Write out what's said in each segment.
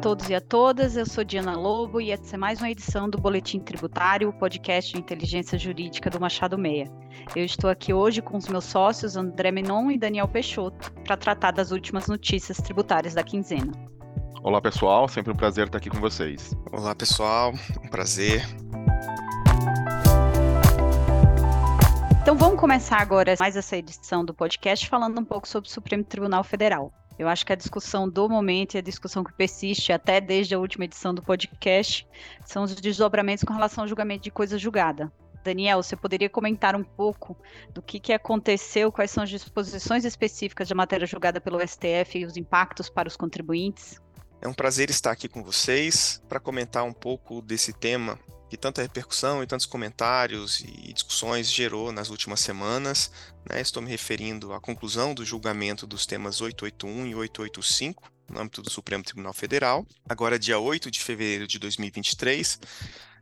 Todos e a todas, eu sou Diana Lobo e essa é mais uma edição do Boletim Tributário, o podcast de inteligência jurídica do Machado Meia. Eu estou aqui hoje com os meus sócios André Menon e Daniel Peixoto para tratar das últimas notícias tributárias da quinzena. Olá pessoal, sempre um prazer estar aqui com vocês. Olá pessoal, um prazer. Então vamos começar agora mais essa edição do podcast falando um pouco sobre o Supremo Tribunal Federal. Eu acho que a discussão do momento e a discussão que persiste até desde a última edição do podcast são os desdobramentos com relação ao julgamento de coisa julgada. Daniel, você poderia comentar um pouco do que, que aconteceu, quais são as disposições específicas da matéria julgada pelo STF e os impactos para os contribuintes? É um prazer estar aqui com vocês para comentar um pouco desse tema que tanta repercussão e tantos comentários e discussões gerou nas últimas semanas. Né? Estou me referindo à conclusão do julgamento dos temas 881 e 885 no âmbito do Supremo Tribunal Federal. Agora, dia 8 de fevereiro de 2023,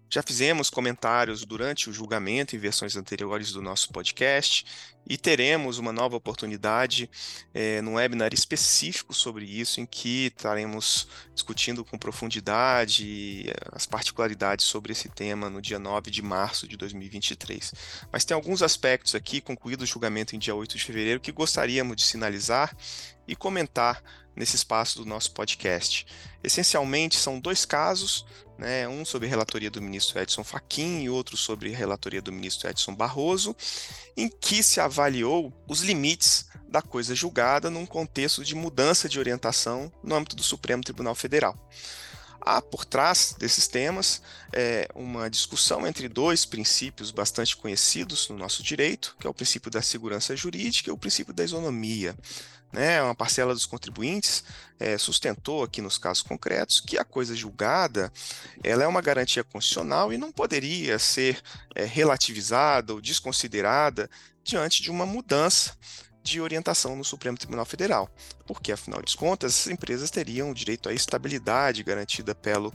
já fizemos comentários durante o julgamento em versões anteriores do nosso podcast e teremos uma nova oportunidade é, num webinar específico sobre isso, em que estaremos discutindo com profundidade eh, as particularidades sobre esse tema no dia 9 de março de 2023. Mas tem alguns aspectos aqui, concluído o julgamento em dia 8 de fevereiro, que gostaríamos de sinalizar e comentar nesse espaço do nosso podcast. Essencialmente, são dois casos, né, um sobre a relatoria do ministro Edson Fachin e outro sobre a relatoria do ministro Edson Barroso, em que se avaliou os limites da coisa julgada num contexto de mudança de orientação no âmbito do Supremo Tribunal Federal. Há por trás desses temas é, uma discussão entre dois princípios bastante conhecidos no nosso direito, que é o princípio da segurança jurídica e o princípio da isonomia né, uma parcela dos contribuintes é, sustentou aqui nos casos concretos que a coisa julgada ela é uma garantia constitucional e não poderia ser é, relativizada ou desconsiderada diante de uma mudança de orientação no Supremo Tribunal Federal, porque afinal de contas as empresas teriam direito à estabilidade garantida pelo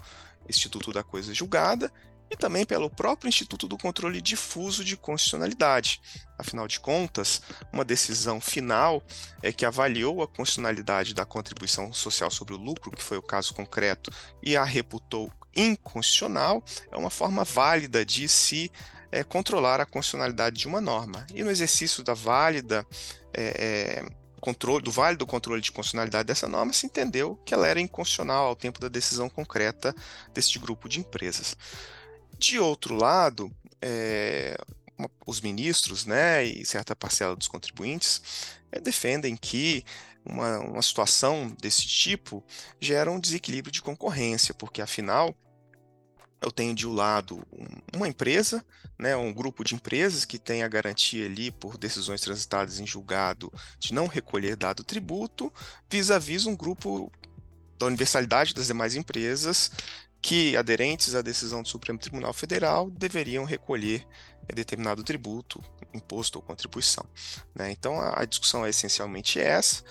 Instituto da Coisa Julgada e também pelo próprio Instituto do Controle Difuso de Constitucionalidade. Afinal de contas, uma decisão final é que avaliou a constitucionalidade da contribuição social sobre o lucro, que foi o caso concreto, e a reputou inconstitucional, é uma forma válida de se é, controlar a constitucionalidade de uma norma. E no exercício da válida é, é, controle, do válido controle de constitucionalidade dessa norma, se entendeu que ela era inconstitucional ao tempo da decisão concreta deste grupo de empresas. De outro lado, é, os ministros né, e certa parcela dos contribuintes é, defendem que uma, uma situação desse tipo gera um desequilíbrio de concorrência, porque afinal eu tenho de um lado uma empresa, né, um grupo de empresas que tem a garantia ali por decisões transitadas em julgado de não recolher dado tributo, vis-à-vis -vis um grupo da universalidade das demais empresas que aderentes à decisão do Supremo Tribunal Federal deveriam recolher eh, determinado tributo, imposto ou contribuição. Né? Então a, discussão é essencialmente essa.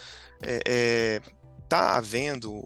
É, é, tá havendo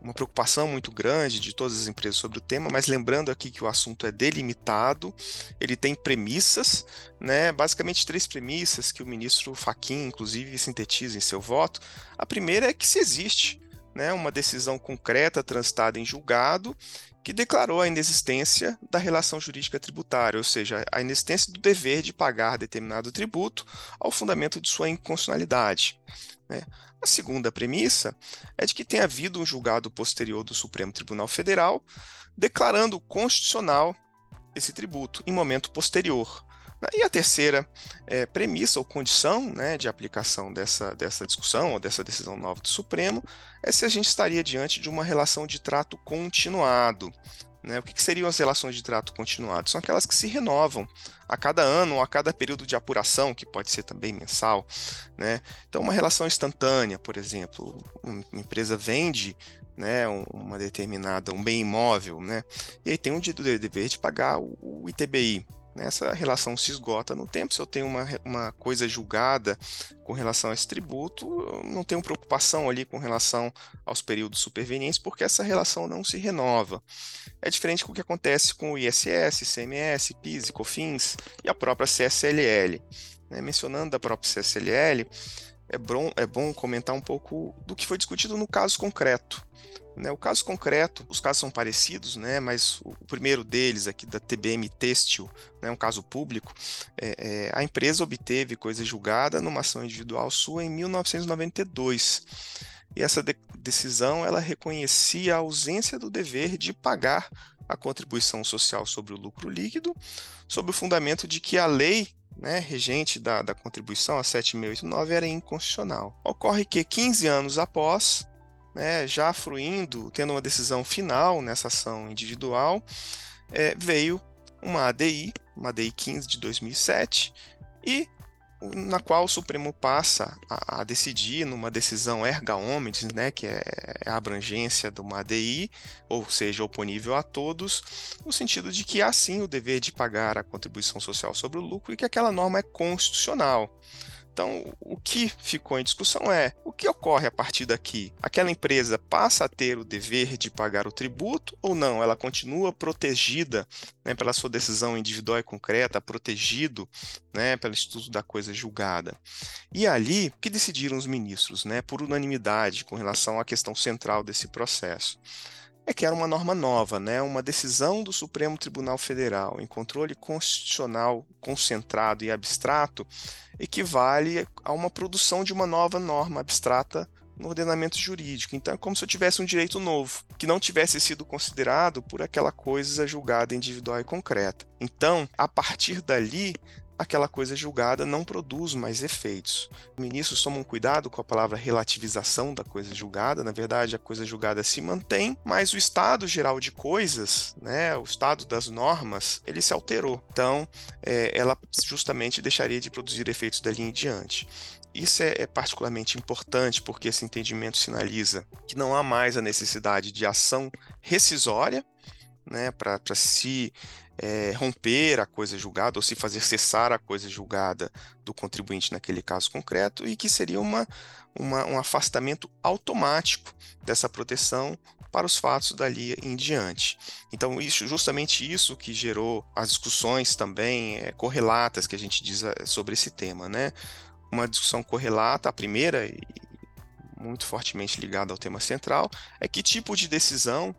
uma preocupação muito grande de todas as empresas sobre o tema, mas lembrando aqui que o assunto é delimitado, ele tem premissas, né, basicamente três premissas que o ministro Faquim, inclusive, sintetiza em seu voto. A primeira é que se existe né, uma decisão concreta transitada em julgado que declarou a inexistência da relação jurídica tributária, ou seja, a inexistência do dever de pagar determinado tributo ao fundamento de sua inconstitucionalidade. Né? A segunda premissa é de que tem havido um julgado posterior do Supremo Tribunal Federal declarando constitucional esse tributo em momento posterior, e a terceira é, premissa ou condição né, de aplicação dessa, dessa discussão ou dessa decisão nova do Supremo é se a gente estaria diante de uma relação de trato continuado. Né? O que, que seriam as relações de trato continuado? São aquelas que se renovam a cada ano ou a cada período de apuração, que pode ser também mensal. Né? Então, uma relação instantânea, por exemplo, uma empresa vende né, uma determinada, um bem imóvel, né, e aí tem um dever de pagar o ITBI, essa relação se esgota no tempo. Se eu tenho uma, uma coisa julgada com relação a esse tributo, eu não tenho preocupação ali com relação aos períodos supervenientes, porque essa relação não se renova. É diferente do que acontece com o ISS, ICMS, PIS, COFINS e a própria CSLL. Né? Mencionando a própria CSLL, é bom, é bom comentar um pouco do que foi discutido no caso concreto. Né, o caso concreto, os casos são parecidos, né, mas o, primeiro deles aqui da TBM Têxtil, né, um caso público, é, é, a empresa obteve coisa julgada numa ação individual sua em 1992. E essa de decisão ela reconhecia a ausência do dever de pagar a contribuição social sobre o lucro líquido, sob o fundamento de que a lei né, regente da, da contribuição, a 7689, era inconstitucional. Ocorre que 15 anos após, né, já fruindo, tendo uma decisão final nessa ação individual, é, veio uma ADI, uma ADI 15 de 2007, e na qual o Supremo passa a, a decidir numa decisão erga omnes, né, que é, é a abrangência de uma ADI, ou seja, oponível a todos, no sentido de que há sim o dever de pagar a contribuição social sobre o lucro e que aquela norma é constitucional. Então, o que ficou em discussão é o que ocorre a partir daqui? Aquela empresa passa a ter o dever de pagar o tributo ou não? Ela continua protegida né, pela sua decisão individual e concreta, protegido né, pelo estudo da coisa julgada. E ali, o que decidiram os ministros, né, por unanimidade, com relação à questão central desse processo? É que era uma norma nova, né? uma decisão do Supremo Tribunal Federal em controle constitucional concentrado e abstrato equivale a uma produção de uma nova norma abstrata no ordenamento jurídico. Então é como se eu tivesse um direito novo, que não tivesse sido considerado por aquela coisa julgada individual e concreta. Então, a partir dali, aquela coisa julgada não produz mais efeitos. Ministros tomam cuidado com a palavra relativização da coisa julgada, na verdade a coisa julgada se mantém, mas o estado geral de coisas, né, o estado das normas, ele se alterou. Então, é, ela justamente deixaria de produzir efeitos dali em diante. Isso é, é, particularmente importante porque esse entendimento sinaliza que não há mais a necessidade de ação rescisória né, para se é, romper a coisa julgada ou se fazer cessar a coisa julgada do contribuinte naquele caso concreto e que seria uma, uma, um afastamento automático dessa proteção para os fatos dali em diante. Então, isso, justamente isso que gerou as discussões também é, correlatas que a gente diz é, sobre esse tema, né? Uma discussão correlata, a primeira, e muito fortemente ligada ao tema central, é que tipo de decisão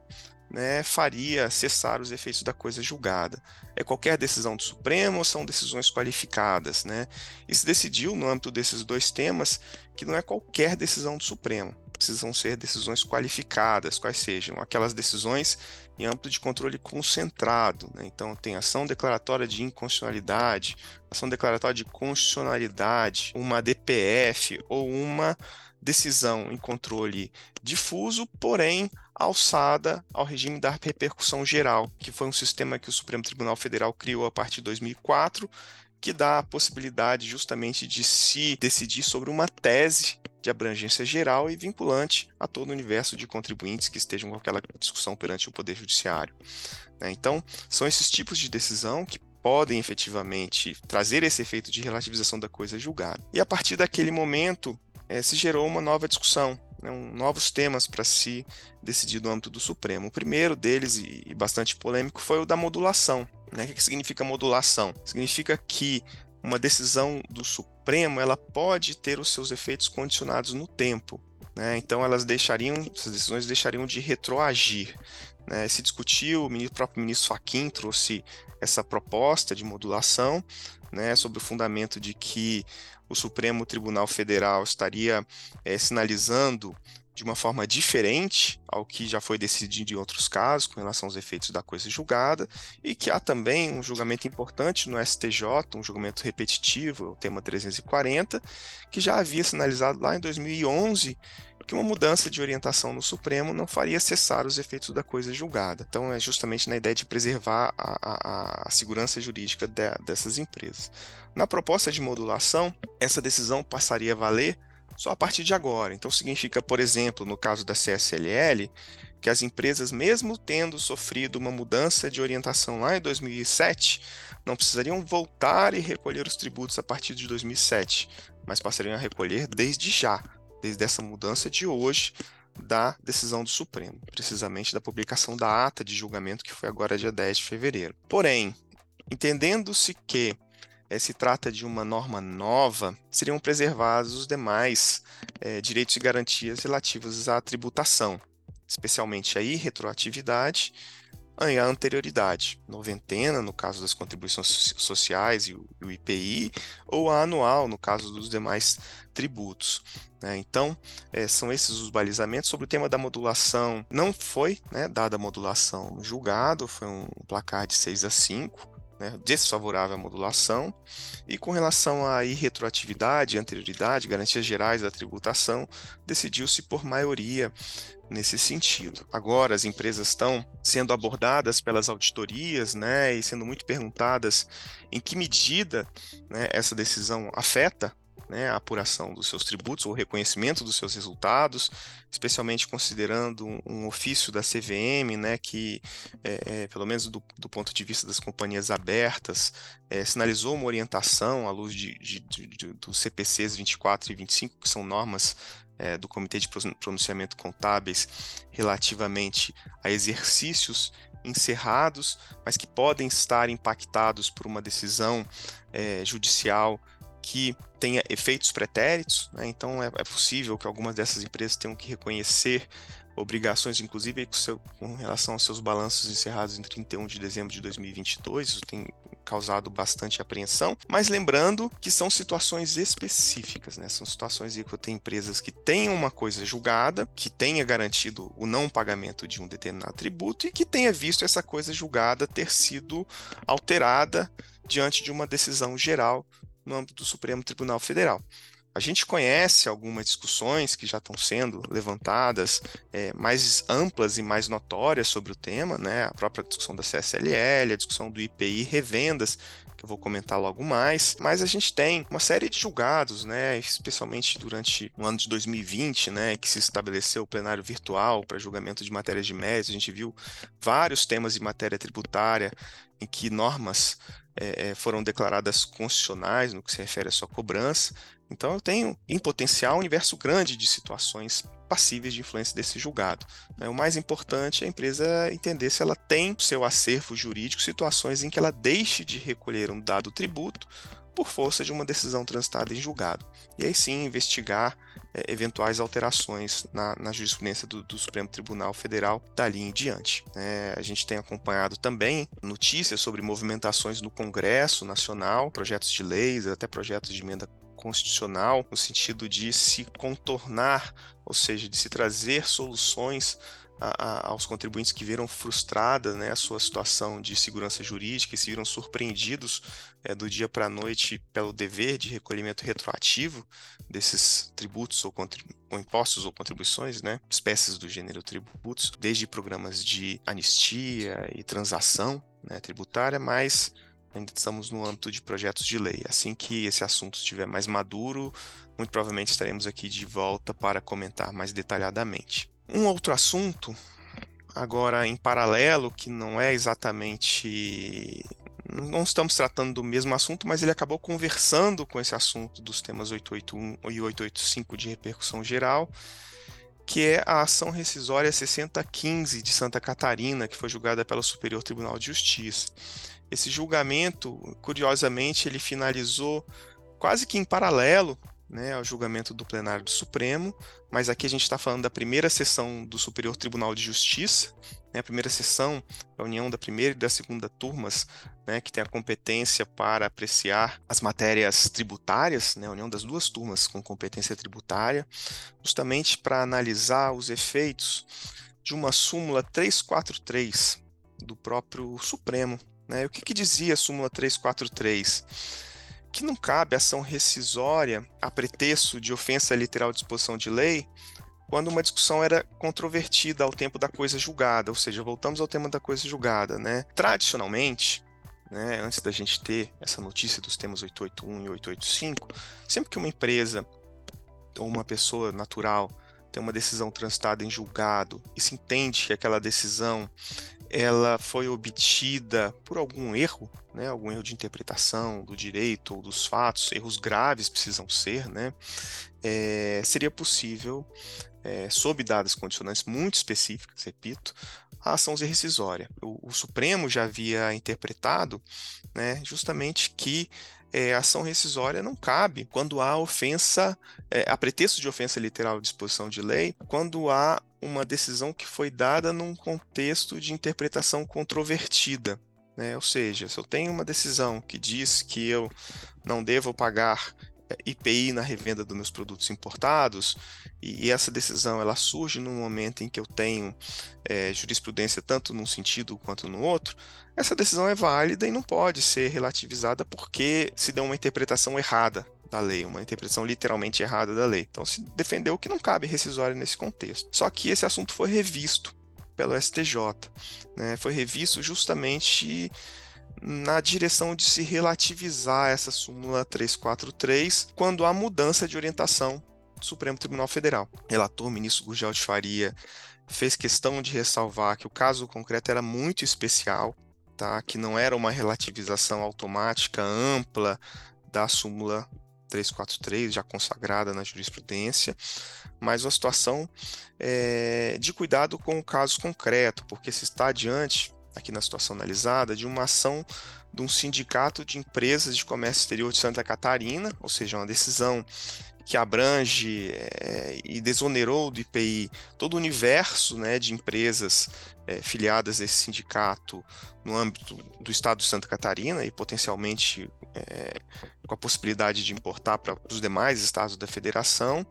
né, faria cessar os efeitos da coisa julgada. É qualquer decisão do Supremo ou são decisões qualificadas? Né? E se decidiu, no âmbito desses dois temas, que não é qualquer decisão do Supremo. Precisam ser decisões qualificadas, quais sejam aquelas decisões em âmbito de controle concentrado. Né? Então, tem ação declaratória de inconstitucionalidade, ação declaratória de constitucionalidade, uma DPF ou uma decisão em controle difuso, porém alçada ao regime da repercussão geral, que foi um sistema que o Supremo Tribunal Federal criou a partir de 2004, que dá a possibilidade justamente de se decidir sobre uma tese de abrangência geral e vinculante a todo o universo de contribuintes que estejam com aquela discussão perante o Poder Judiciário. Né? Então, são esses tipos de decisão que podem efetivamente trazer esse efeito de relativização da coisa julgada. E a partir daquele momento, é, se gerou uma nova discussão, né, um, novos temas para se decidir no âmbito do Supremo. O primeiro deles, e, e bastante polêmico, foi o da modulação. Né? O que significa modulação? Significa que uma decisão do Supremo ela pode ter os seus efeitos condicionados no tempo. Né? Então elas deixariam, essas decisões deixariam de retroagir. Né? Se discutiu, o, ministro, o próprio ministro Fachin trouxe essa proposta de modulação, né, sobre o fundamento de que o Supremo Tribunal Federal estaria é, sinalizando de uma forma diferente ao que já foi decidido em outros casos com relação aos efeitos da coisa julgada, e que há também um julgamento importante no STJ, um julgamento repetitivo, o tema 340, que já havia sinalizado lá em 2011 que uma mudança de orientação no Supremo não faria cessar os efeitos da coisa julgada. Então, é justamente na ideia de preservar a, a, a segurança jurídica de, dessas empresas. Na proposta de modulação, essa decisão passaria a valer só a partir de agora. Então, significa, por exemplo, no caso da CSLL, que as empresas, mesmo tendo sofrido uma mudança de orientação lá em 2007, não precisariam voltar e recolher os tributos a partir de 2007, mas passariam a recolher desde já, desde essa mudança de hoje da decisão do Supremo, precisamente da publicação da ata de julgamento que foi agora dia 10 de fevereiro. Porém, entendendo-se que eh, se trata de uma norma nova, seriam preservados os demais eh, direitos e garantias relativos à tributação, especialmente a irretroatividade e a anterioridade, noventena no caso das contribuições sociais e o, IPI, ou a anual no caso dos demais tributos. Né? Então, é, são esses os balizamentos. Sobre o tema da modulação, não foi né, dada a modulação no julgado, foi um placar de 6 a 5 né, desfavorável à modulação, e com relação à irretroatividade, anterioridade, garantias gerais da tributação, decidiu-se por maioria nesse sentido. Agora as empresas estão sendo abordadas pelas auditorias, né, e sendo muito perguntadas em que medida né, essa decisão afeta né, a apuração dos seus tributos ou reconhecimento dos seus resultados, especialmente considerando um, um ofício da CVM, né, que, é, é, pelo menos do, do, ponto de vista das companhias abertas, é, sinalizou uma orientação à luz de, de, de, dos CPCs 24 e 25, que são normas é, do Comitê de Pronunciamento Contábeis relativamente a exercícios encerrados, mas que podem estar impactados por uma decisão é, judicial que tenha efeitos pretéritos, né? então é, é, possível que algumas dessas empresas tenham que reconhecer obrigações, inclusive com, seu, com, relação aos seus balanços encerrados em 31 de dezembro de 2022, isso tem causado bastante apreensão, mas lembrando que são situações específicas, né? São situações em que tenho empresas que têm uma coisa julgada, que tenha garantido o não pagamento de um determinado tributo e que tenha visto essa coisa julgada ter sido alterada diante de uma decisão geral no âmbito do Supremo Tribunal Federal. A gente conhece algumas discussões que já estão sendo levantadas, é, mais amplas e mais notórias sobre o tema, né? A própria discussão da CSLL, a discussão do IPI revendas, que eu vou comentar logo mais. Mas a gente tem uma série de julgados, né? Especialmente durante o ano de 2020, né? Que se estabeleceu o plenário virtual para julgamento de matérias de mérito. A gente viu vários temas de matéria tributária em que normas é, foram declaradas constitucionais no que se refere à sua cobrança. Então, eu tenho, em potencial, um universo grande de situações passíveis de influência desse julgado. Né? O mais importante é a empresa entender se ela tem no seu acervo jurídico situações em que ela deixe de recolher um dado tributo por força de uma decisão transitada em julgado. E aí sim investigar é, eventuais alterações na, na jurisprudência do, do, Supremo Tribunal Federal dali em diante. É, a gente tem acompanhado também notícias sobre movimentações no Congresso Nacional, projetos de leis, até projetos de emenda constitucional, no sentido de se contornar, ou seja, de se trazer soluções a, a, aos contribuintes que viram frustrada né, a sua situação de segurança jurídica e se viram surpreendidos é, do dia para a noite pelo dever de recolhimento retroativo desses tributos ou, ou, impostos ou contribuições, né, espécies do gênero tributos, desde programas de anistia e transação né, tributária, mas ainda estamos no âmbito de projetos de lei. Assim que esse assunto estiver mais maduro, muito provavelmente estaremos aqui de volta para comentar mais detalhadamente. Um outro assunto, agora em paralelo, que não é exatamente. Não estamos tratando do mesmo assunto, mas ele acabou conversando com esse assunto dos temas 881 e 885 de repercussão geral, que é a ação rescisória 6015 de Santa Catarina, que foi julgada pelo Superior Tribunal de Justiça. Esse julgamento, curiosamente, ele finalizou quase que em paralelo né, ao julgamento do plenário do Supremo, mas aqui a gente está falando da primeira sessão do Superior Tribunal de Justiça, né, a primeira sessão, a união da primeira e da segunda turmas, né, que tem a competência para apreciar as matérias tributárias, né, a união das duas turmas com competência tributária, justamente para analisar os efeitos de uma súmula 343 do próprio Supremo. Né? O que, que dizia a súmula 343? Que não cabe ação rescisória a pretexto de ofensa literal de disposição de lei quando uma discussão era controvertida ao tempo da coisa julgada, ou seja, voltamos ao tema da coisa julgada, né? Tradicionalmente, né, antes da gente ter essa notícia dos temas 881 e 885, sempre que uma empresa ou uma pessoa natural tem uma decisão transitada em julgado e se entende que aquela decisão ela foi obtida por algum erro, né, algum erro de interpretação do direito ou dos fatos, erros graves precisam ser, né, é, seria possível, é, sob dadas condicionantes muito específicas, repito, a ação rescisória. O, o Supremo já havia interpretado né, justamente que é, ação rescisória não cabe quando há ofensa, é, a pretexto de ofensa literal de disposição de lei, quando há uma decisão que foi dada num contexto de interpretação controvertida. Né? Ou seja, se eu tenho uma decisão que diz que eu não devo pagar IPI na revenda dos meus produtos importados, e, essa decisão ela surge no momento em que eu tenho é, jurisprudência tanto num sentido quanto no outro, essa decisão é válida e não pode ser relativizada porque se deu uma interpretação errada da lei, uma interpretação literalmente errada da lei. Então se defendeu que não cabe rescisória nesse contexto. Só que esse assunto foi revisto pelo STJ, né? foi revisto justamente na direção de se relativizar essa súmula 343 quando há mudança de orientação do Supremo Tribunal Federal. Relator ministro Gurgel de Faria fez questão de ressalvar que o caso concreto era muito especial, tá? que não era uma relativização automática ampla da súmula 343, já consagrada na jurisprudência, mas uma situação é, de cuidado com o caso concreto, porque se está diante aqui na situação analisada, de uma ação de um sindicato de empresas de comércio exterior de Santa Catarina, ou seja, uma decisão que abrange é, e desonerou do IPI todo o universo né, de empresas é, filiadas a esse sindicato no âmbito do estado de Santa Catarina e potencialmente é, com a possibilidade de importar para os demais estados da federação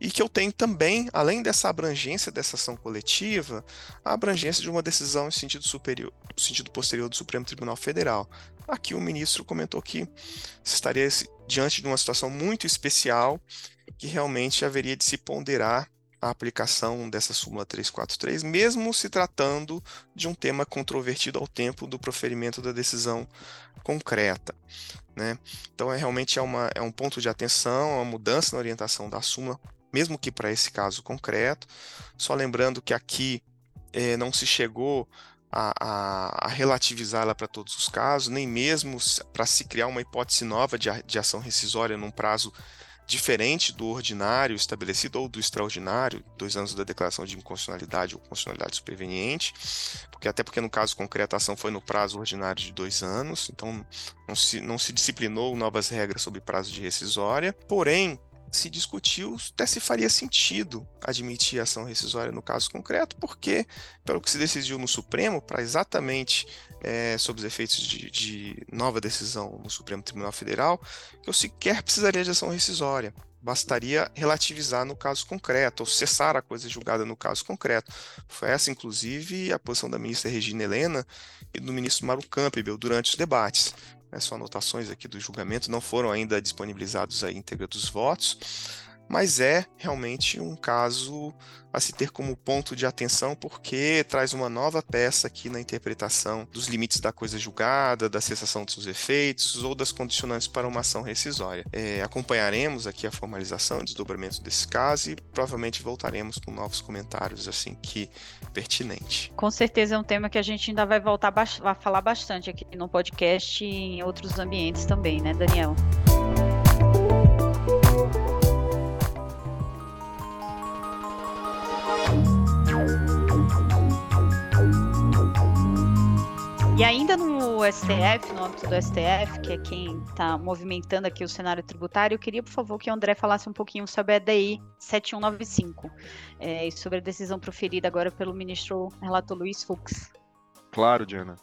e que eu tenho também, além dessa abrangência dessa ação coletiva, a abrangência de uma decisão em sentido superior, sentido posterior do Supremo Tribunal Federal. Aqui o ministro comentou que estaria diante de uma situação muito especial que realmente haveria de se ponderar a aplicação dessa súmula 343, mesmo se tratando de um tema controvertido ao tempo do proferimento da decisão concreta. Né? Então, é realmente é, uma, é um ponto de atenção, uma mudança na orientação da súmula mesmo que para esse caso concreto. Só lembrando que aqui é, não se chegou a, a, a relativizá-la para todos os casos, nem mesmo para se criar uma hipótese nova de, de ação rescisória num prazo diferente do ordinário estabelecido ou do extraordinário, dois anos da declaração de inconstitucionalidade ou constitucionalidade superveniente, porque até porque no caso concreto a ação foi no prazo ordinário de dois anos, então não se, não se disciplinou novas regras sobre prazo de rescisória, porém se discutiu até se faria sentido admitir ação rescisória no caso concreto, porque, pelo que se decidiu no Supremo, para exatamente é, sob os efeitos de, de, nova decisão no Supremo Tribunal Federal, eu sequer precisaria de ação rescisória. Bastaria relativizar no caso concreto, ou cessar a coisa julgada no caso concreto. Foi essa, inclusive, a posição da ministra Regina Helena e do ministro Mauro Campbell durante os debates né, anotações aqui do julgamento, não foram ainda disponibilizados a íntegra dos votos, mas é realmente um caso a se ter como ponto de atenção, porque traz uma nova peça aqui na interpretação dos limites da coisa julgada, da cessação de seus efeitos ou das condicionantes para uma ação rescisória. É, acompanharemos aqui a formalização e desdobramento desse caso e provavelmente voltaremos com novos comentários assim que pertinente. Com certeza é um tema que a gente ainda vai voltar a falar bastante aqui no podcast e em outros ambientes também, né, Daniel? E ainda no STF, no âmbito do STF, que é quem está movimentando aqui o cenário tributário, eu queria, por favor, que o André falasse um pouquinho sobre a DI 7195 é, e sobre a decisão proferida agora pelo ministro relator Luiz Fux. Claro, Diana.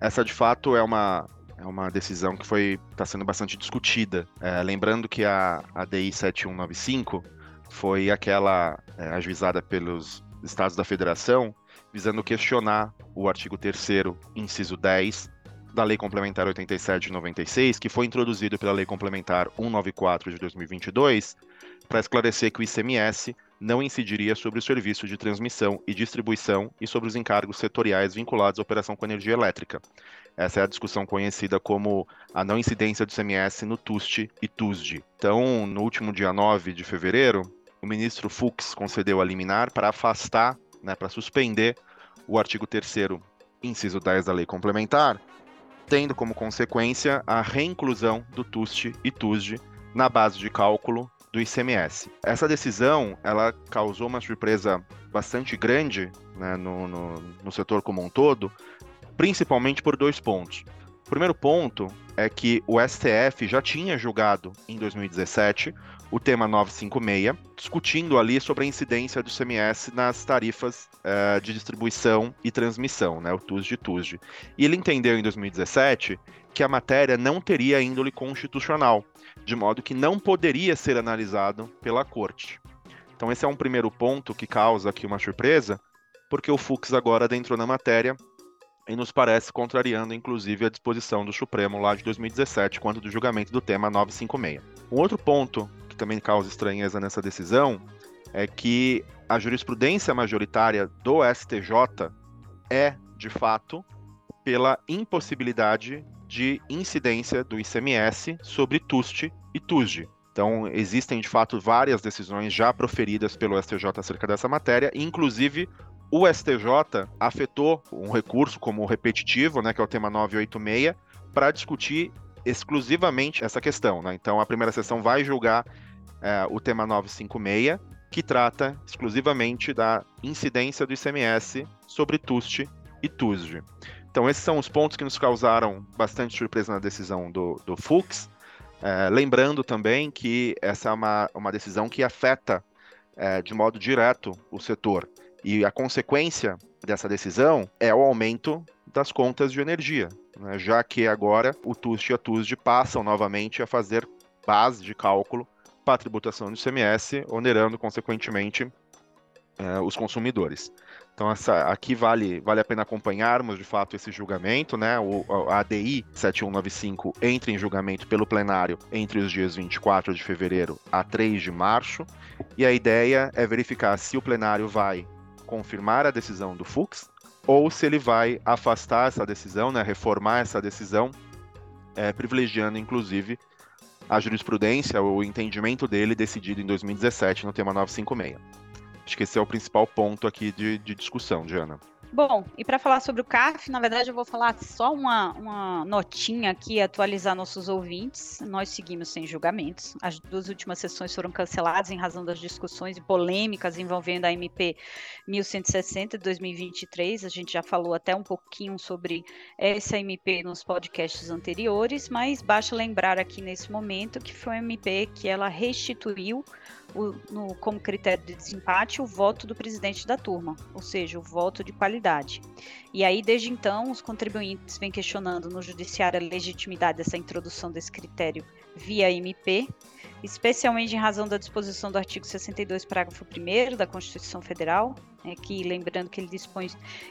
Essa, de fato, é uma, é uma decisão que foi está sendo bastante discutida. É, lembrando que a, a DI 7195 foi aquela é, ajuizada pelos estados da federação visando questionar o artigo 3 inciso 10 da Lei Complementar 87 de 96, que foi introduzido pela Lei Complementar 194 de 2022, para esclarecer que o ICMS não incidiria sobre o serviço de transmissão e distribuição e sobre os encargos setoriais vinculados à operação com energia elétrica. Essa é a discussão conhecida como a não incidência do ICMS no TUST e TUSD. Então, no último dia 9 de fevereiro, o ministro Fux concedeu a liminar para afastar, né, para suspender o artigo 3 inciso 10 da lei complementar, tendo como consequência a reinclusão do TUST e TUSD na base de cálculo do ICMS. Essa decisão ela causou uma surpresa bastante grande né, no, no, no setor como um todo, principalmente por dois pontos. O primeiro ponto é que o STF já tinha julgado em 2017 o tema 956, discutindo ali sobre a incidência do CMS nas tarifas uh, de distribuição e transmissão, né, o TUSD TUSD. E ele entendeu em 2017 que a matéria não teria índole constitucional, de modo que não poderia ser analisado pela corte. Então esse é um primeiro ponto que causa aqui uma surpresa, porque o Fux agora adentrou na matéria e nos parece contrariando inclusive a disposição do Supremo lá de 2017, quanto do julgamento do tema 956. Um outro ponto também causa estranheza nessa decisão é que a jurisprudência majoritária do STJ é, de fato, pela impossibilidade de incidência do ICMS sobre TUST e TUSD. Então, existem de fato várias decisões já proferidas pelo STJ acerca dessa matéria, inclusive o STJ afetou um recurso como repetitivo, né, que é o tema 986, para discutir exclusivamente essa questão. Né? Então, a primeira sessão vai julgar o tema 956, que trata exclusivamente da incidência do ICMS sobre TUST e TUSD. Então, esses são os pontos que nos causaram bastante surpresa na decisão do, do Fux. É, lembrando também que essa é uma, uma decisão que afeta é, de modo direto o setor. E a consequência dessa decisão é o aumento das contas de energia, né? já que agora o TUST e a TUSD passam novamente a fazer base de cálculo para a tributação do ICMS, onerando consequentemente é, os consumidores. Então essa, aqui vale, vale a pena acompanharmos de fato esse julgamento, né? O, a ADI 7195 entra em julgamento pelo plenário entre os dias 24 de fevereiro a 3 de março, e a ideia é verificar se o plenário vai confirmar a decisão do Fux ou se ele vai afastar essa decisão, né, reformar essa decisão, é, privilegiando inclusive a jurisprudência, o entendimento dele decidido em 2017 no tema 956. Acho que esse é o principal ponto aqui de, de discussão, Diana. Bom, e para falar sobre o CAF, na verdade eu vou falar só uma, uma notinha aqui, atualizar nossos ouvintes. Nós seguimos sem julgamentos. As duas últimas sessões foram canceladas em razão das discussões e polêmicas envolvendo a MP 1160 de 2023. A gente já falou até um pouquinho sobre essa MP nos podcasts anteriores, mas basta lembrar aqui nesse momento que foi uma MP que ela restituiu o, no, como critério de desempate o voto do presidente da turma, ou seja, o voto de qualidade. E aí, desde então, os contribuintes vêm questionando no judiciário a legitimidade dessa introdução desse critério via MP, especialmente em razão da disposição do artigo 62, parágrafo 1 da Constituição Federal, né, que lembrando que ele dispõe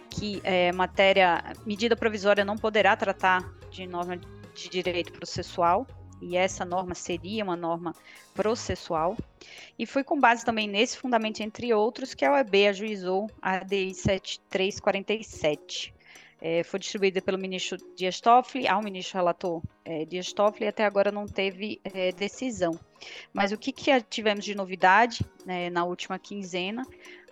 que é, matéria, medida provisória não poderá tratar de norma de direito processual, e essa norma seria uma norma processual. E foi com base também nesse fundamento, entre outros, que a OEB ajuizou a ADI 7347. É, foi distribuída pelo ministro Dias Toffoli ao ministro relator é, Dias Toffoli e até agora não teve é, decisão. Mas o que, que tivemos de novidade né, na última quinzena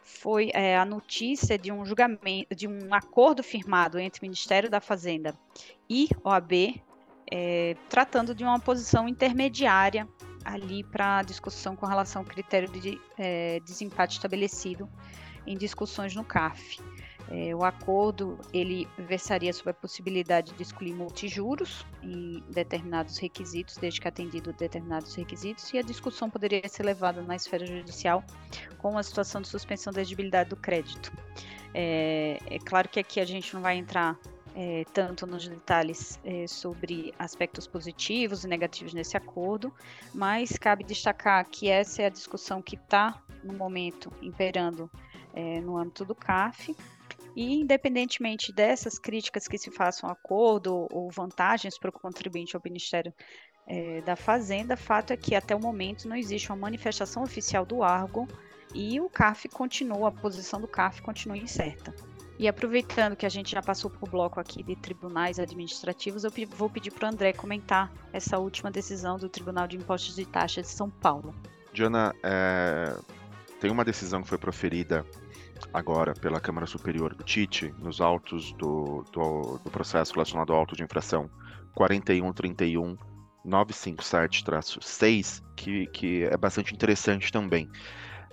foi é, a notícia de um julgamento, de um acordo firmado entre o Ministério da Fazenda e OAB é, tratando de uma posição intermediária ali para discussão com relação ao critério de é, desempate estabelecido em discussões no CAF. É, o acordo ele versaria sobre a possibilidade de excluir multijuros em determinados requisitos, desde que atendido determinados requisitos, e a discussão poderia ser levada na esfera judicial com a situação de suspensão da exigibilidade do crédito. É, é claro que aqui a gente não vai entrar é, tanto nos detalhes é, sobre aspectos positivos e negativos nesse acordo, mas cabe destacar que essa é a discussão que está, no momento, imperando é, no âmbito do CAF. E, independentemente dessas críticas que se façam ao acordo ou vantagens para o contribuinte ao Ministério é, da Fazenda, fato é que até o momento não existe uma manifestação oficial do órgão e o CAF continua, a posição do CAF continua incerta. E aproveitando que a gente já passou por bloco aqui de tribunais administrativos, eu vou pedir para o André comentar essa última decisão do Tribunal de Impostos e Taxas de São Paulo. Diana, é... tem uma decisão que foi proferida agora pela Câmara Superior do Tite, nos autos do, do, do processo relacionado ao auto de infração 4131 957-6, que, que é bastante interessante também.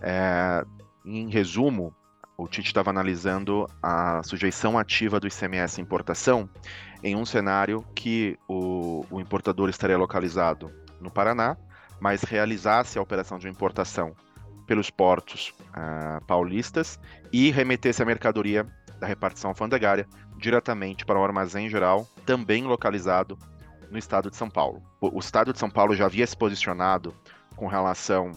É, em resumo, o Tite estava analisando a sujeição ativa do ICMS importação em um cenário que o, o importador estaria localizado no Paraná, mas realizasse a operação de importação pelos portos uh, paulistas e remetesse a mercadoria da repartição alfandegária diretamente para o armazém geral, também localizado no estado de São Paulo. O, o estado de São Paulo já havia se posicionado com relação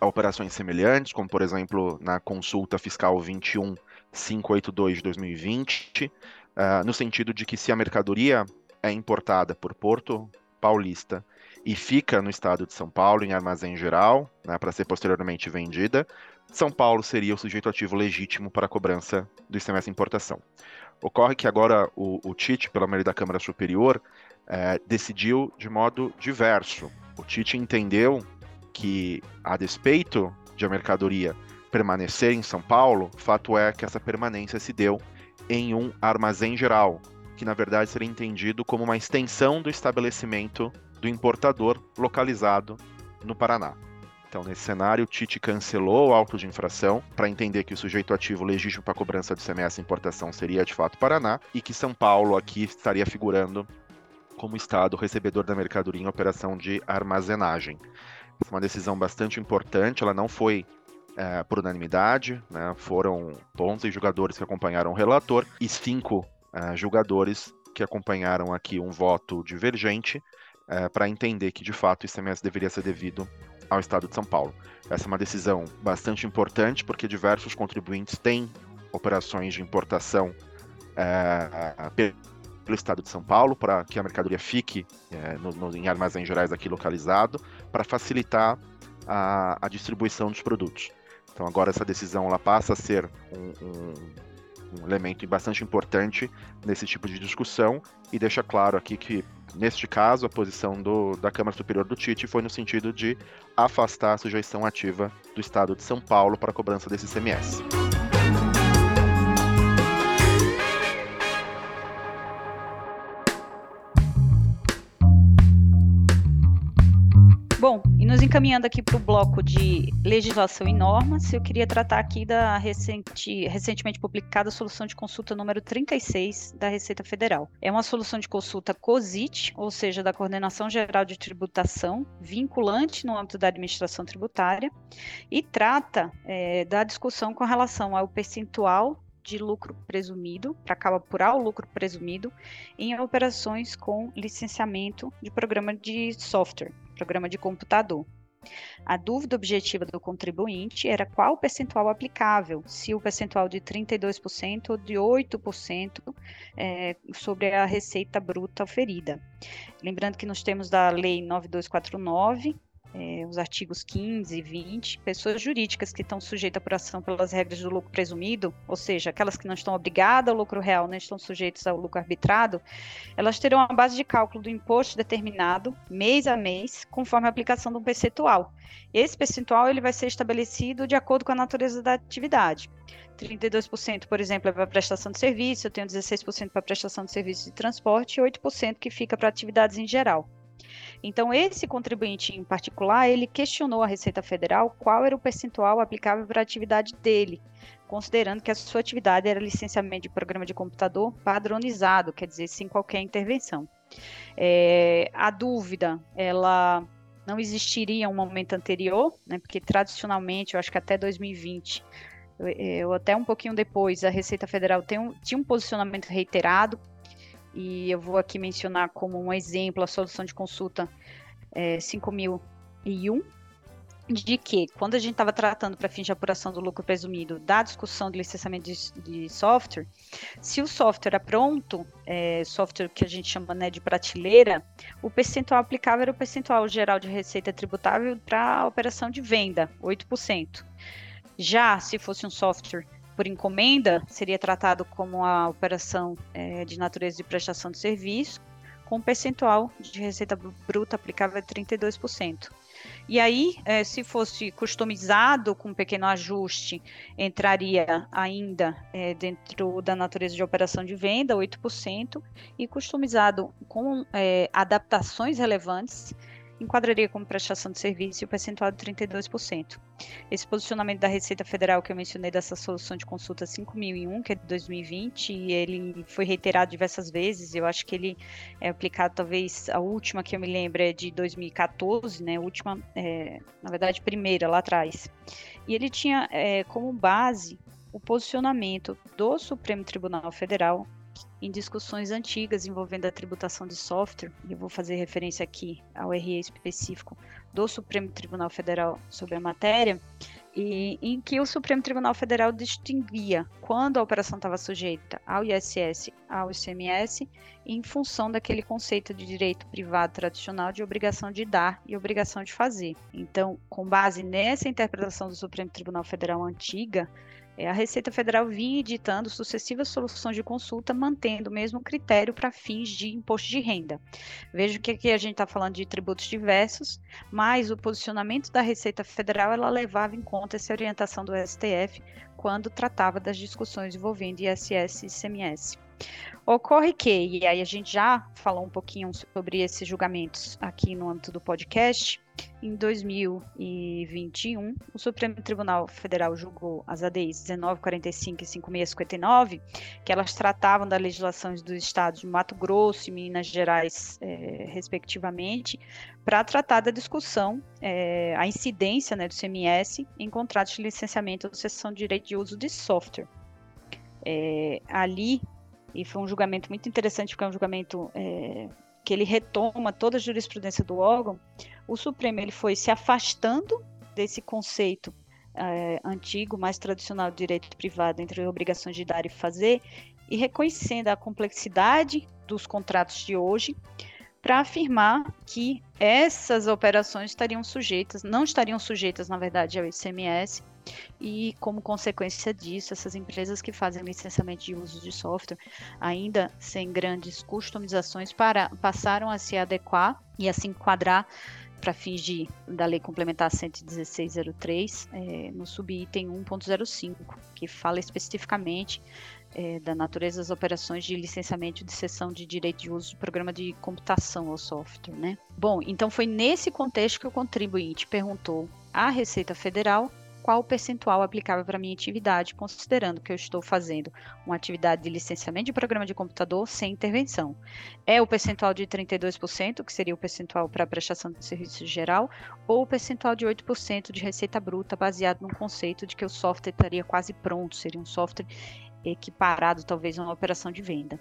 a operações semelhantes, como por exemplo na consulta fiscal 21582 de 2020, uh, no sentido de que se a mercadoria é importada por Porto Paulista e fica no estado de São Paulo, em armazém geral, né, para ser posteriormente vendida, São Paulo seria o sujeito ativo legítimo para a cobrança do ICMS importação. Ocorre que agora o, o Tite, pela maioria da Câmara Superior, é, decidiu de modo diverso. O Tite entendeu que, a despeito de a mercadoria permanecer em São Paulo, fato é que essa permanência se deu em um armazém geral, que na verdade seria entendido como uma extensão do estabelecimento do importador localizado no Paraná. Então, nesse cenário, o Tite cancelou o auto de infração para entender que o sujeito ativo legítimo para cobrança do CMS importação seria de fato Paraná e que São Paulo aqui estaria figurando como Estado recebedor da mercadoria em operação de armazenagem. Uma decisão bastante importante, ela não foi é, por unanimidade, né? foram 11 jogadores que acompanharam o relator e cinco é, jogadores que acompanharam aqui um voto divergente é, para entender que de fato o ICMS deveria ser devido ao Estado de São Paulo. Essa é uma decisão bastante importante porque diversos contribuintes têm operações de importação é, pelo estado de São Paulo, para que a mercadoria fique é, no, no, em armazéns gerais aqui localizado, para facilitar a, a, distribuição dos produtos. Então agora essa decisão ela passa a ser um, um, um elemento bastante importante nesse tipo de discussão e deixa claro aqui que neste caso, a posição do, da Câmara Superior do Tite foi no sentido de afastar a sujeição ativa do Estado de São Paulo para a cobrança desse CMS. Bom, e nos encaminhando aqui para o bloco de legislação e normas, eu queria tratar aqui da recente, recentemente publicada solução de consulta número 36 da Receita Federal. É uma solução de consulta COSIT, ou seja, da Coordenação Geral de Tributação, vinculante no âmbito da administração tributária, e trata é, da discussão com relação ao percentual de lucro presumido, para apurar o lucro presumido, em operações com licenciamento de programa de software, programa de computador. A dúvida objetiva do contribuinte era qual o percentual aplicável, se o percentual de 32% ou de 8% é, sobre a receita bruta oferida. Lembrando que nós temos da Lei 9249, é, os artigos 15 e 20, pessoas jurídicas que estão sujeitas à apuração pelas regras do lucro presumido, ou seja, aquelas que não estão obrigadas ao lucro real, não estão sujeitas ao lucro arbitrado, elas terão uma base de cálculo do imposto determinado mês a mês, conforme a aplicação de um percentual. Esse percentual ele vai ser estabelecido de acordo com a natureza da atividade. 32%, por exemplo, é para prestação de serviço, eu tenho 16% para prestação de serviço de transporte e 8% que fica para atividades em geral. Então, esse contribuinte em particular, ele questionou a Receita Federal qual era o percentual aplicável para a atividade dele, considerando que a sua atividade era licenciamento de programa de computador padronizado, quer dizer, sem qualquer intervenção. É, a dúvida, ela não existiria um momento anterior, né, porque tradicionalmente, eu acho que até 2020, ou até um pouquinho depois, a Receita Federal um, tinha um posicionamento reiterado e eu vou aqui mencionar como um exemplo a solução de consulta é, 5001, de que, quando a gente estava tratando para fins de apuração do lucro presumido da discussão de licenciamento de, de software, se o software era pronto, é, software que a gente chama né, de prateleira, o percentual aplicável era o percentual geral de receita tributável para a operação de venda, 8%. Já se fosse um software por encomenda seria tratado como a operação é, de natureza de prestação de serviço, com percentual de receita bruta aplicável de 32%. E aí, é, se fosse customizado com um pequeno ajuste, entraria ainda é, dentro da natureza de operação de venda, 8%, e customizado com é, adaptações relevantes, enquadraria como prestação de serviço o percentual de 32%. Esse posicionamento da Receita Federal que eu mencionei dessa solução de consulta 5001, que é de 2020, e ele foi reiterado diversas vezes, eu acho que ele é aplicado, talvez, a última que eu me lembro é de 2014, né, última, é, na verdade, primeira, lá atrás. E ele tinha é, como base o posicionamento do Supremo Tribunal Federal em discussões antigas envolvendo a tributação de software, e eu vou fazer referência aqui ao RE específico do Supremo Tribunal Federal sobre a matéria, e em que o Supremo Tribunal Federal distinguia quando a operação estava sujeita ao ISS, ao ICMS, em função daquele conceito de direito privado tradicional de obrigação de dar e obrigação de fazer. Então, com base nessa interpretação do Supremo Tribunal Federal antiga, a Receita Federal vinha editando sucessivas soluções de consulta, mantendo o mesmo critério para fins de imposto de renda. Veja que aqui a gente está falando de tributos diversos, mas o posicionamento da Receita Federal ela levava em conta essa orientação do STF quando tratava das discussões envolvendo ISS e ICMS. Ocorre que, e aí a gente já falou um pouquinho sobre esses julgamentos aqui no âmbito do podcast, em 2021, o Supremo Tribunal Federal julgou as ADIs 1945 e 5659, que elas tratavam das legislações dos estados de Mato Grosso e Minas Gerais, é, respectivamente, para tratar da discussão, é, a incidência né, do CMS em contratos de licenciamento ou cessão de direito de uso de software. É, ali, e foi um julgamento muito interessante, porque é um julgamento é, que ele retoma toda a jurisprudência do órgão, o Supremo ele foi se afastando desse conceito é, antigo, mais tradicional do direito privado entre obrigações de dar e fazer, e reconhecendo a complexidade dos contratos de hoje, para afirmar que essas operações estariam sujeitas, não estariam sujeitas, na verdade, ao ICMS, e como consequência disso, essas empresas que fazem licenciamento de uso de software, ainda sem grandes customizações, para, passaram a se adequar e a se enquadrar para fins de, da Lei Complementar 11603, é, no subitem 1.05, que fala especificamente é, da natureza das operações de licenciamento de cessão de direito de uso de programa de computação ou software, né? Bom, então foi nesse contexto que o contribuinte perguntou à Receita Federal qual o percentual aplicável para minha atividade, considerando que eu estou fazendo uma atividade de licenciamento de programa de computador sem intervenção. É o percentual de 32%, que seria o percentual para a prestação de serviço geral, ou o percentual de 8% de receita bruta, baseado no conceito de que o software estaria quase pronto, seria um software equiparado talvez a uma operação de venda.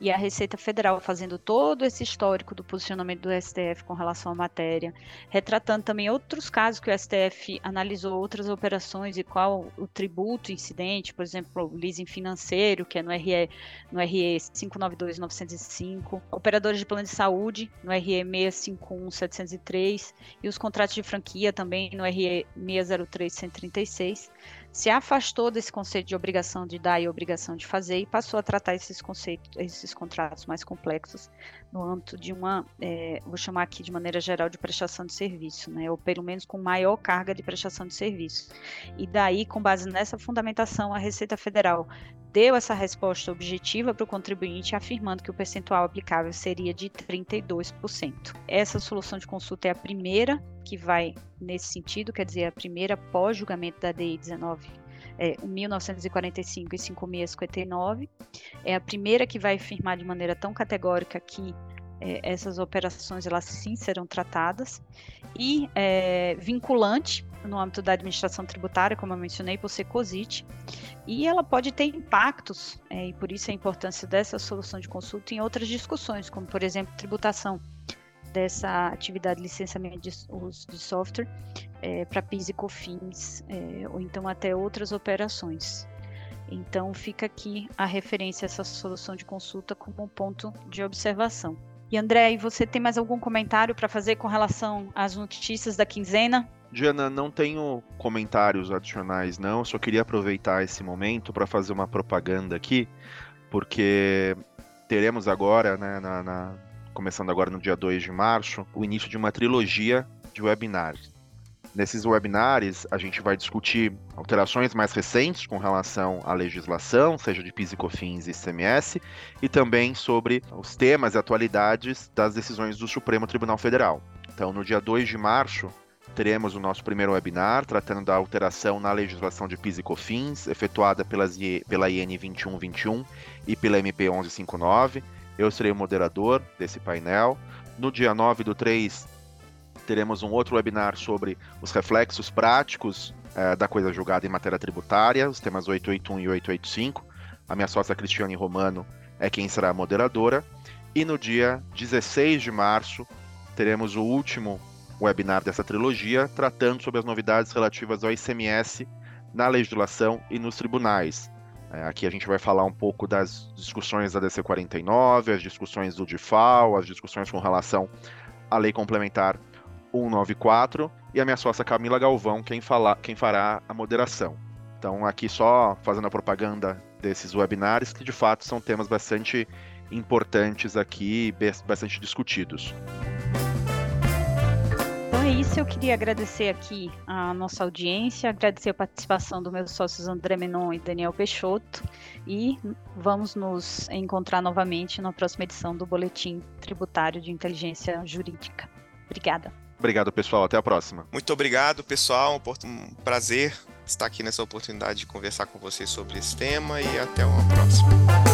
E a Receita Federal fazendo todo esse histórico do posicionamento do STF com relação à matéria, retratando também outros casos que o STF analisou outras operações e qual o tributo incidente, por exemplo, o leasing financeiro, que é no RE, no RE 592905, operadores de plano de saúde, no RE 651703 e os contratos de franquia também no RE 603136 se afastou desse conceito de obrigação de dar e obrigação de fazer e passou a tratar esses conceitos, esses contratos mais complexos no âmbito de uma, é, vou chamar aqui de maneira geral de prestação de serviço, né, ou pelo menos com maior carga de prestação de serviço. E daí, com base nessa fundamentação, a Receita Federal deu essa resposta objetiva para o contribuinte, afirmando que o percentual aplicável seria de 32%. Essa solução de consulta é a primeira que vai nesse sentido, quer dizer, a primeira pós-julgamento da DI 19 é, 1945 e 5659. É a primeira que vai afirmar de maneira tão categórica que é, essas operações elas sim serão tratadas e é, vinculante no âmbito da administração tributária, como eu mencionei, por ser COSIT, e ela pode ter impactos, é, e por isso a importância dessa solução de consulta em outras discussões, como por exemplo tributação dessa atividade de licenciamento de uso de software é, para PIS e COFINS, é, ou então até outras operações. Então fica aqui a referência a essa solução de consulta como um ponto de observação. E André, você tem mais algum comentário para fazer com relação às notícias da quinzena? Diana, não tenho comentários adicionais, não. Só queria aproveitar esse momento para fazer uma propaganda aqui, porque teremos agora, né, na, na começando agora no dia 2 de março, o início de uma trilogia de webinars. Nesses webinars, a gente vai discutir alterações mais recentes com relação à legislação, seja de PIS e COFINS e ICMS, e também sobre os temas e atualidades das decisões do Supremo Tribunal Federal. Então, no dia 2 de março, teremos o nosso primeiro webinar tratando da alteração na legislação de PIS e COFINS, efetuada pelas, pela IN 2121 e pela MP 1159. Eu serei o moderador desse painel. No dia 9 do 3, teremos um outro webinar sobre os reflexos práticos é, da coisa julgada em matéria tributária, os temas 881 e 885. A minha sócia Cristiane Romano é quem será a moderadora. E no dia 16 de março, teremos o último webinar dessa trilogia, tratando sobre as novidades relativas ao ICMS na legislação e nos tribunais. É, aqui a gente vai falar um pouco das discussões da DC 49, as discussões do DIFAL, as discussões com relação à lei complementar 194 e a minha sócia Camila Galvão, quem, fala, quem fará a moderação. Então, aqui só fazendo a propaganda desses webinars, que de fato são temas bastante importantes aqui, bastante discutidos. Isso, eu queria agradecer aqui a nossa audiência, agradecer a participação dos meus sócios André Menon e Daniel Peixoto e vamos nos encontrar novamente na próxima edição do Boletim Tributário de Inteligência Jurídica. Obrigada. Obrigado, pessoal. Até a próxima. Muito obrigado, pessoal. Um prazer estar aqui nessa oportunidade de conversar com vocês sobre esse tema e até uma próxima.